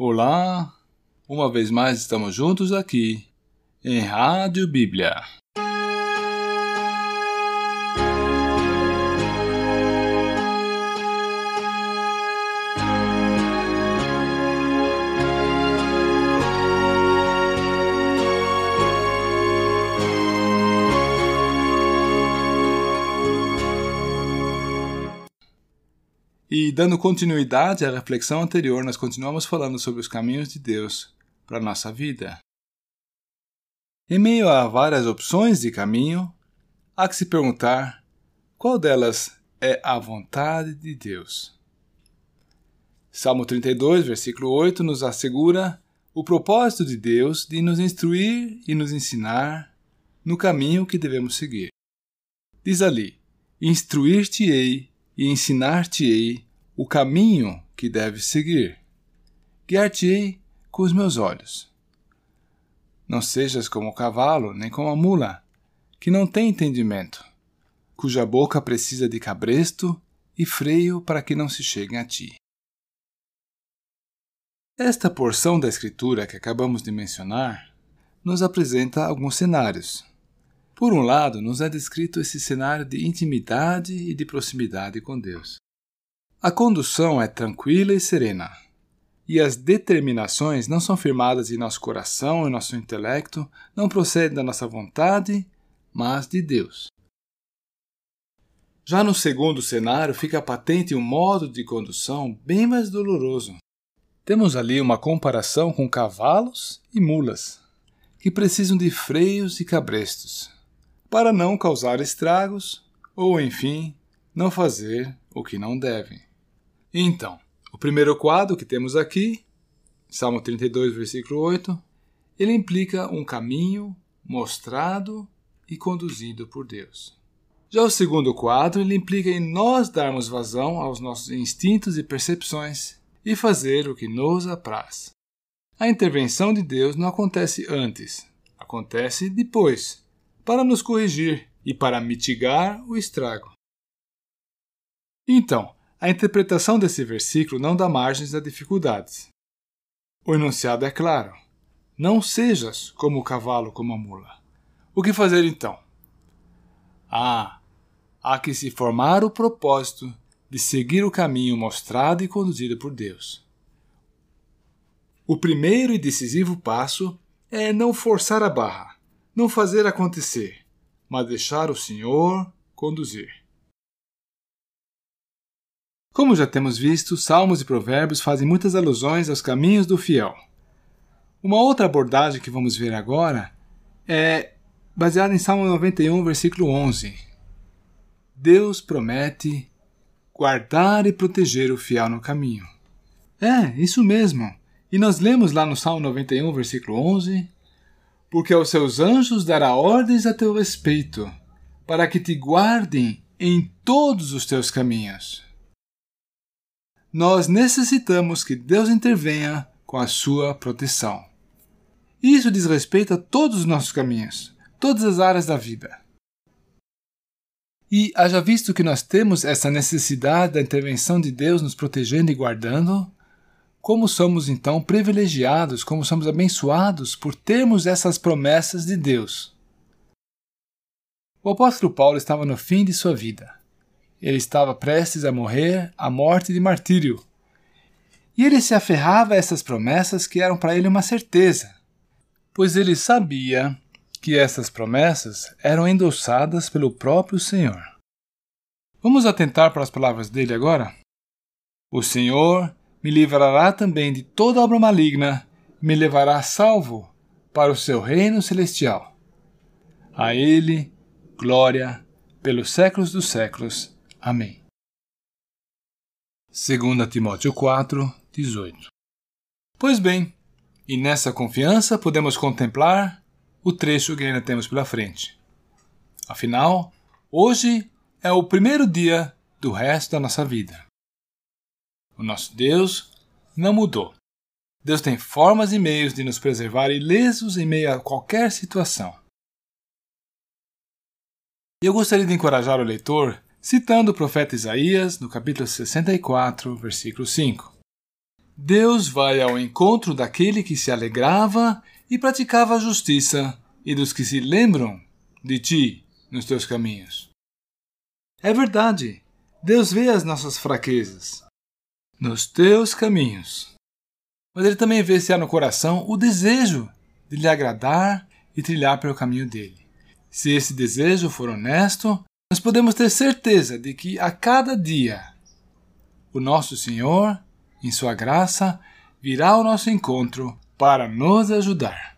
Olá, uma vez mais estamos juntos aqui em Rádio Bíblia. E dando continuidade à reflexão anterior, nós continuamos falando sobre os caminhos de Deus para a nossa vida. Em meio a várias opções de caminho, há que se perguntar qual delas é a vontade de Deus. Salmo 32, versículo 8 nos assegura o propósito de Deus de nos instruir e nos ensinar no caminho que devemos seguir. Diz ali: Instruir-te-ei e ensinar-te-ei o caminho que deves seguir. Guiar-te-ei com os meus olhos. Não sejas como o cavalo, nem como a mula, que não tem entendimento, cuja boca precisa de cabresto e freio para que não se cheguem a ti. Esta porção da Escritura que acabamos de mencionar nos apresenta alguns cenários. Por um lado, nos é descrito esse cenário de intimidade e de proximidade com Deus. A condução é tranquila e serena, e as determinações não são firmadas em nosso coração e nosso intelecto, não procedem da nossa vontade, mas de Deus. Já no segundo cenário, fica patente um modo de condução bem mais doloroso. Temos ali uma comparação com cavalos e mulas, que precisam de freios e cabrestos para não causar estragos ou, enfim, não fazer o que não devem. Então, o primeiro quadro que temos aqui, Salmo 32, versículo 8, ele implica um caminho mostrado e conduzido por Deus. Já o segundo quadro, ele implica em nós darmos vazão aos nossos instintos e percepções e fazer o que nos apraz. A intervenção de Deus não acontece antes, acontece depois, para nos corrigir e para mitigar o estrago. Então, a interpretação desse versículo não dá margens a dificuldades. O enunciado é claro: Não sejas como o cavalo, como a mula. O que fazer então? Ah, há que se formar o propósito de seguir o caminho mostrado e conduzido por Deus. O primeiro e decisivo passo é não forçar a barra não fazer acontecer, mas deixar o Senhor conduzir. Como já temos visto, Salmos e Provérbios fazem muitas alusões aos caminhos do fiel. Uma outra abordagem que vamos ver agora é baseada em Salmo 91, versículo 11. Deus promete guardar e proteger o fiel no caminho. É, isso mesmo. E nós lemos lá no Salmo 91, versículo 11: porque aos seus anjos dará ordens a teu respeito, para que te guardem em todos os teus caminhos. Nós necessitamos que Deus intervenha com a sua proteção. Isso diz respeito a todos os nossos caminhos, todas as áreas da vida. E haja visto que nós temos essa necessidade da intervenção de Deus nos protegendo e guardando, como somos então privilegiados, como somos abençoados por termos essas promessas de Deus. O apóstolo Paulo estava no fim de sua vida. Ele estava prestes a morrer a morte de martírio. E ele se aferrava a essas promessas que eram para ele uma certeza, pois ele sabia que essas promessas eram endossadas pelo próprio Senhor. Vamos atentar para as palavras dele agora? O Senhor me livrará também de toda obra maligna, me levará salvo para o seu reino celestial. A Ele, glória pelos séculos dos séculos. Amém. 2 Timóteo 4, 18 Pois bem, e nessa confiança podemos contemplar o trecho que ainda temos pela frente. Afinal, hoje é o primeiro dia do resto da nossa vida. O nosso Deus não mudou. Deus tem formas e meios de nos preservar ilesos em meio a qualquer situação. E eu gostaria de encorajar o leitor citando o profeta Isaías no capítulo 64, versículo 5. Deus vai ao encontro daquele que se alegrava e praticava a justiça e dos que se lembram de ti nos teus caminhos. É verdade, Deus vê as nossas fraquezas nos teus caminhos. Mas Ele também vê se há no coração o desejo de lhe agradar e trilhar pelo caminho dele. Se esse desejo for honesto, nós podemos ter certeza de que a cada dia o nosso Senhor, em Sua graça, virá ao nosso encontro para nos ajudar.